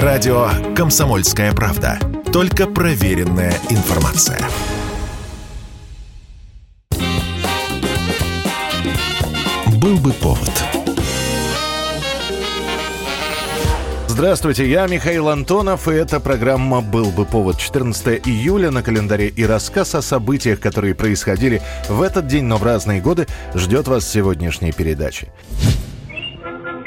Радио «Комсомольская правда». Только проверенная информация. Был бы повод. Здравствуйте, я Михаил Антонов, и эта программа «Был бы повод» 14 июля на календаре и рассказ о событиях, которые происходили в этот день, но в разные годы, ждет вас сегодняшней передаче.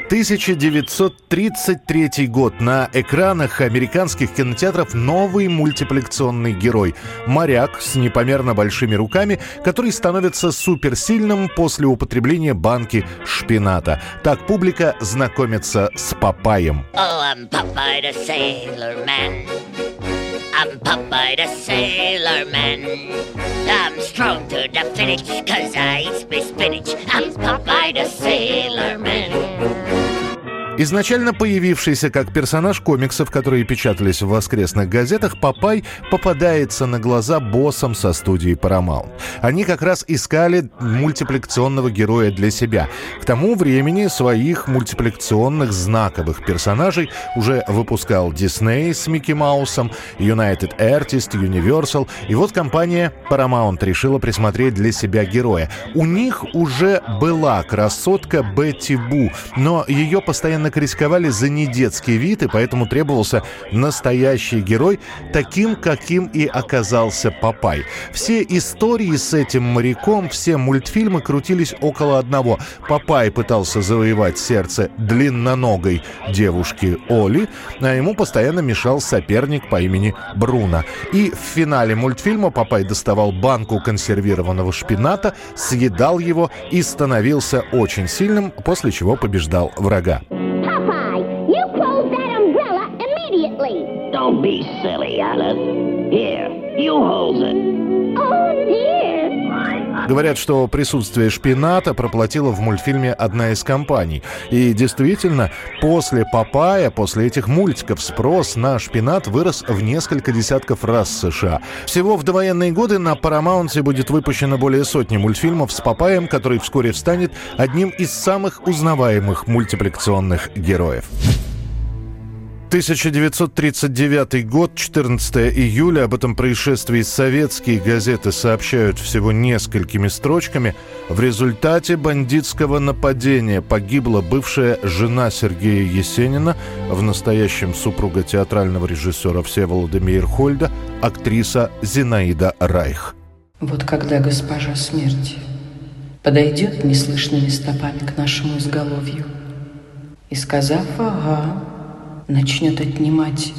1933 год. На экранах американских кинотеатров новый мультипликационный герой. Моряк с непомерно большими руками, который становится суперсильным после употребления банки шпината. Так публика знакомится с Папаем. Oh, I'm Popeye the Sailor Man. I'm strong to the finish, cause I eat spinach. I'm Popeye the Sailor Man. Изначально появившийся как персонаж комиксов, которые печатались в воскресных газетах, Папай попадается на глаза боссам со студии Paramount. Они как раз искали мультипликационного героя для себя. К тому времени своих мультипликационных знаковых персонажей уже выпускал Disney с Микки Маусом, United Artists, Universal, и вот компания Paramount решила присмотреть для себя героя. У них уже была красотка Бетти Бу, но ее постоянно постоянно критиковали за недетский вид, и поэтому требовался настоящий герой, таким, каким и оказался Папай. Все истории с этим моряком, все мультфильмы крутились около одного. Папай пытался завоевать сердце длинноногой девушки Оли, а ему постоянно мешал соперник по имени Бруно. И в финале мультфильма Папай доставал банку консервированного шпината, съедал его и становился очень сильным, после чего побеждал врага. Be silly, Alice. Here, you hold it. Oh, dear. Говорят, что присутствие шпината проплатила в мультфильме одна из компаний. И действительно, после Папая, после этих мультиков, спрос на шпинат вырос в несколько десятков раз в США. Всего в довоенные годы на Paramount будет выпущено более сотни мультфильмов с Папаем, который вскоре станет одним из самых узнаваемых мультипликационных героев. 1939 год, 14 июля. Об этом происшествии советские газеты сообщают всего несколькими строчками. В результате бандитского нападения погибла бывшая жена Сергея Есенина, в настоящем супруга театрального режиссера Всеволода Мейерхольда, актриса Зинаида Райх. Вот когда госпожа смерти подойдет неслышными стопами к нашему изголовью и, сказав «ага», начнет отнимать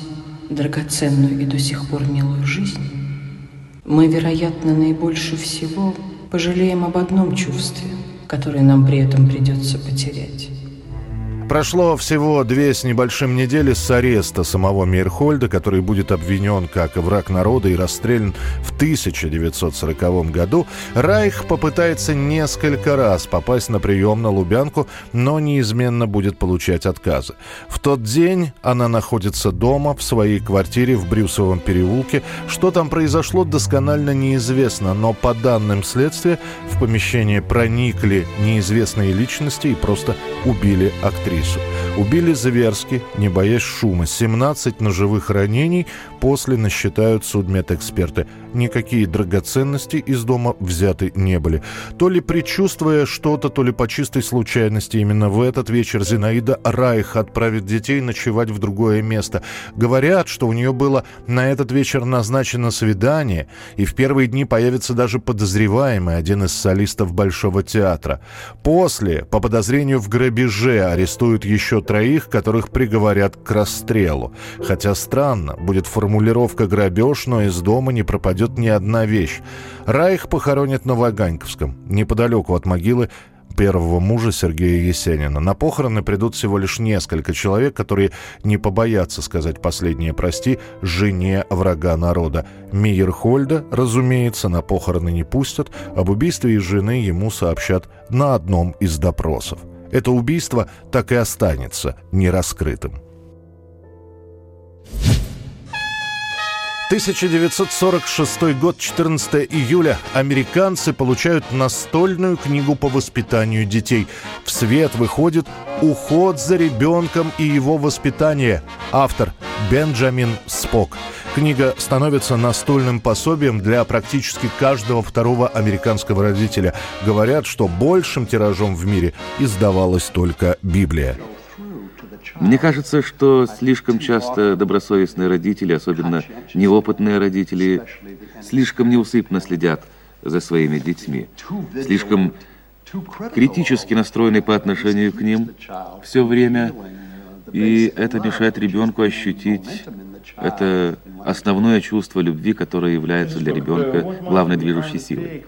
драгоценную и до сих пор милую жизнь, мы, вероятно, наибольше всего пожалеем об одном чувстве, которое нам при этом придется потерять. Прошло всего две с небольшим недели с ареста самого Мейерхольда, который будет обвинен как враг народа и расстрелян в 1940 году. Райх попытается несколько раз попасть на прием на Лубянку, но неизменно будет получать отказы. В тот день она находится дома, в своей квартире в Брюсовом переулке. Что там произошло, досконально неизвестно, но по данным следствия в помещение проникли неизвестные личности и просто убили актрису актрису. Убили зверски, не боясь шума. 17 ножевых ранений после насчитают судмедэксперты. Никакие драгоценности из дома взяты не были. То ли предчувствуя что-то, то ли по чистой случайности, именно в этот вечер Зинаида Райх отправит детей ночевать в другое место. Говорят, что у нее было на этот вечер назначено свидание, и в первые дни появится даже подозреваемый, один из солистов Большого театра. После, по подозрению в грабеже, арестуют еще троих, которых приговорят к расстрелу. Хотя странно, будет формулировка «грабеж», но из дома не пропадет ни одна вещь. Райх похоронят на Ваганьковском, неподалеку от могилы первого мужа Сергея Есенина. На похороны придут всего лишь несколько человек, которые не побоятся сказать последнее «прости» жене врага народа. Мейерхольда, разумеется, на похороны не пустят, об убийстве жены ему сообщат на одном из допросов. Это убийство так и останется нераскрытым. 1946 год, 14 июля. Американцы получают настольную книгу по воспитанию детей. В свет выходит «Уход за ребенком и его воспитание». Автор Бенджамин Спок. Книга становится настольным пособием для практически каждого второго американского родителя. Говорят, что большим тиражом в мире издавалась только Библия. Мне кажется, что слишком часто добросовестные родители, особенно неопытные родители, слишком неусыпно следят за своими детьми, слишком критически настроены по отношению к ним все время, и это мешает ребенку ощутить это основное чувство любви, которое является для ребенка главной движущей силой.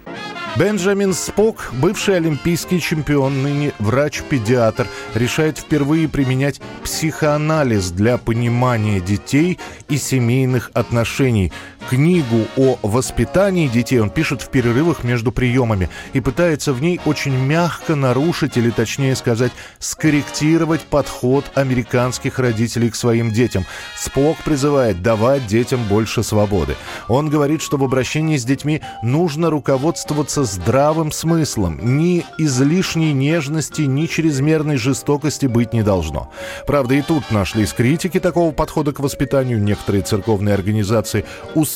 Бенджамин Спок, бывший олимпийский чемпион, ныне врач-педиатр, решает впервые применять психоанализ для понимания детей и семейных отношений. Книгу о воспитании детей он пишет в перерывах между приемами и пытается в ней очень мягко нарушить, или точнее сказать, скорректировать подход американских родителей к своим детям. Спок призывает давать детям больше свободы. Он говорит, что в обращении с детьми нужно руководствоваться здравым смыслом. Ни излишней нежности, ни чрезмерной жестокости быть не должно. Правда, и тут нашлись критики такого подхода к воспитанию. Некоторые церковные организации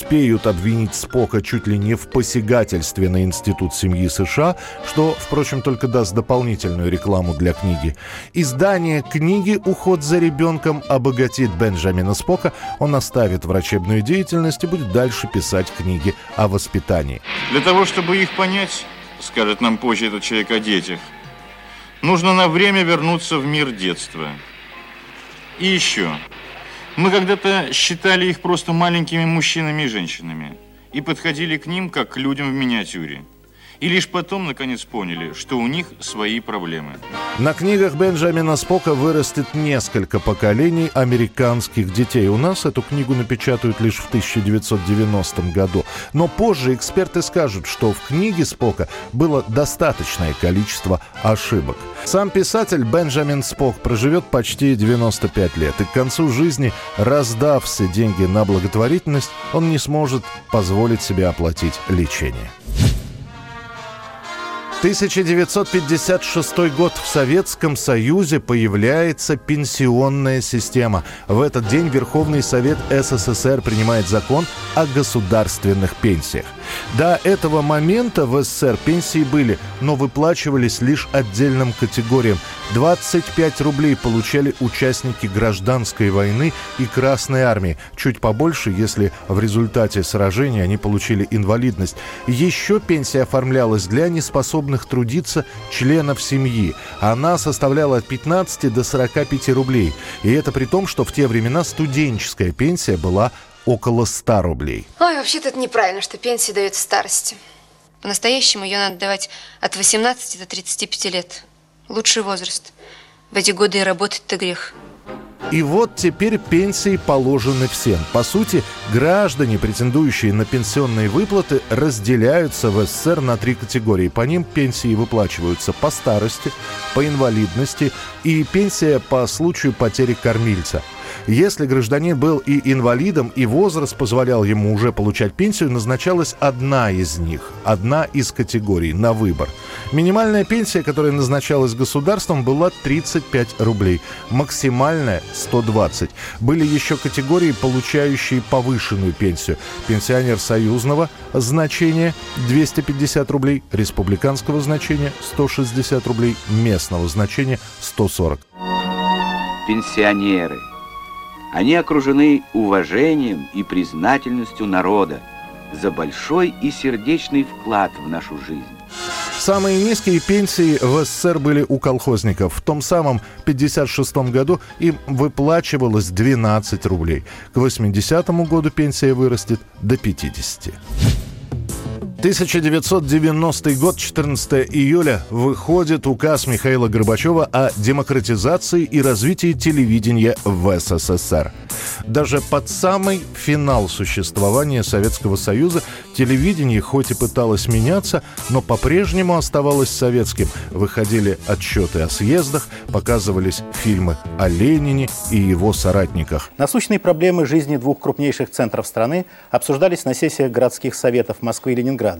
успеют обвинить Спока чуть ли не в посягательстве на Институт семьи США, что, впрочем, только даст дополнительную рекламу для книги. Издание книги «Уход за ребенком» обогатит Бенджамина Спока. Он оставит врачебную деятельность и будет дальше писать книги о воспитании. Для того, чтобы их понять, скажет нам позже этот человек о детях, нужно на время вернуться в мир детства. И еще, мы когда-то считали их просто маленькими мужчинами и женщинами и подходили к ним как к людям в миниатюре. И лишь потом, наконец, поняли, что у них свои проблемы. На книгах Бенджамина Спока вырастет несколько поколений американских детей. У нас эту книгу напечатают лишь в 1990 году. Но позже эксперты скажут, что в книге Спока было достаточное количество ошибок. Сам писатель Бенджамин Спок проживет почти 95 лет, и к концу жизни, раздав все деньги на благотворительность, он не сможет позволить себе оплатить лечение. 1956 год в Советском Союзе появляется пенсионная система. В этот день Верховный Совет СССР принимает закон о государственных пенсиях. До этого момента в СССР пенсии были, но выплачивались лишь отдельным категориям. 25 рублей получали участники гражданской войны и Красной армии. Чуть побольше, если в результате сражения они получили инвалидность. Еще пенсия оформлялась для неспособных трудиться членов семьи. Она составляла от 15 до 45 рублей. И это при том, что в те времена студенческая пенсия была около 100 рублей. Ой, вообще-то это неправильно, что пенсия дает старости. По-настоящему ее надо давать от 18 до 35 лет. Лучший возраст. В эти годы и работать-то грех. И вот теперь пенсии положены всем. По сути, граждане, претендующие на пенсионные выплаты, разделяются в СССР на три категории. По ним пенсии выплачиваются по старости, по инвалидности и пенсия по случаю потери кормильца – если гражданин был и инвалидом, и возраст позволял ему уже получать пенсию, назначалась одна из них, одна из категорий на выбор. Минимальная пенсия, которая назначалась государством, была 35 рублей, максимальная – 120. Были еще категории, получающие повышенную пенсию. Пенсионер союзного значения – 250 рублей, республиканского значения – 160 рублей, местного значения – 140. Пенсионеры – они окружены уважением и признательностью народа за большой и сердечный вклад в нашу жизнь. Самые низкие пенсии в СССР были у колхозников. В том самом 56 году им выплачивалось 12 рублей. К 80 году пенсия вырастет до 50. 1990 год, 14 июля, выходит указ Михаила Горбачева о демократизации и развитии телевидения в СССР. Даже под самый финал существования Советского Союза телевидение хоть и пыталось меняться, но по-прежнему оставалось советским. Выходили отчеты о съездах, показывались фильмы о Ленине и его соратниках. Насущные проблемы жизни двух крупнейших центров страны обсуждались на сессиях городских советов Москвы и Ленинграда.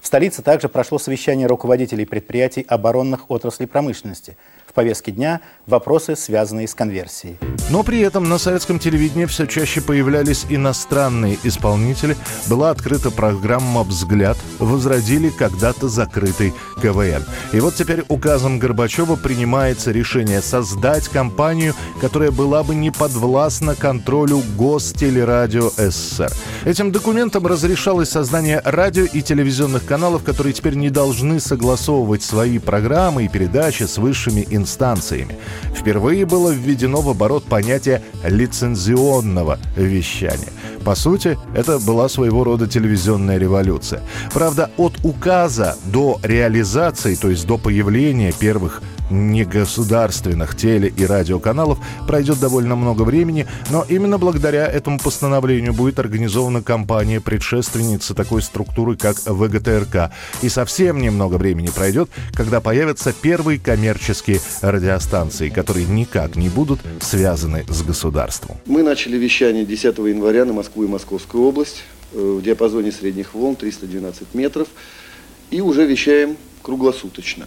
В столице также прошло совещание руководителей предприятий оборонных отраслей промышленности – в повестке дня вопросы, связанные с конверсией. Но при этом на советском телевидении все чаще появлялись иностранные исполнители. Была открыта программа «Взгляд», возродили когда-то закрытый КВН. И вот теперь указом Горбачева принимается решение создать компанию, которая была бы не подвластна контролю Гостелерадио СССР. Этим документом разрешалось создание радио и телевизионных каналов, которые теперь не должны согласовывать свои программы и передачи с высшими инстанциями инстанциями. Впервые было введено в оборот понятие лицензионного вещания. По сути, это была своего рода телевизионная революция. Правда, от указа до реализации, то есть до появления первых негосударственных теле- и радиоканалов пройдет довольно много времени, но именно благодаря этому постановлению будет организована кампания предшественницы такой структуры, как ВГТРК. И совсем немного времени пройдет, когда появятся первые коммерческие радиостанции, которые никак не будут связаны с государством. Мы начали вещание 10 января на Москву и Московскую область э, в диапазоне средних волн 312 метров и уже вещаем круглосуточно.